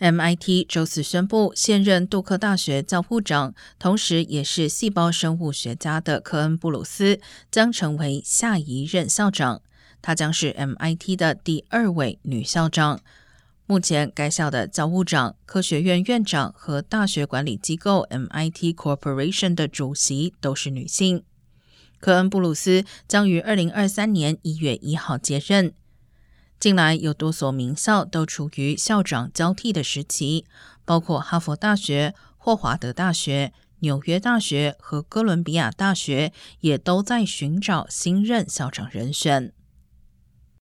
MIT 周四宣布，现任杜克大学教务长，同时也是细胞生物学家的科恩·布鲁斯将成为下一任校长。她将是 MIT 的第二位女校长。目前，该校的教务长、科学院院长和大学管理机构 MIT Corporation 的主席都是女性。科恩·布鲁斯将于二零二三年一月一号接任。近来有多所名校都处于校长交替的时期，包括哈佛大学、霍华德大学、纽约大学和哥伦比亚大学，也都在寻找新任校长人选。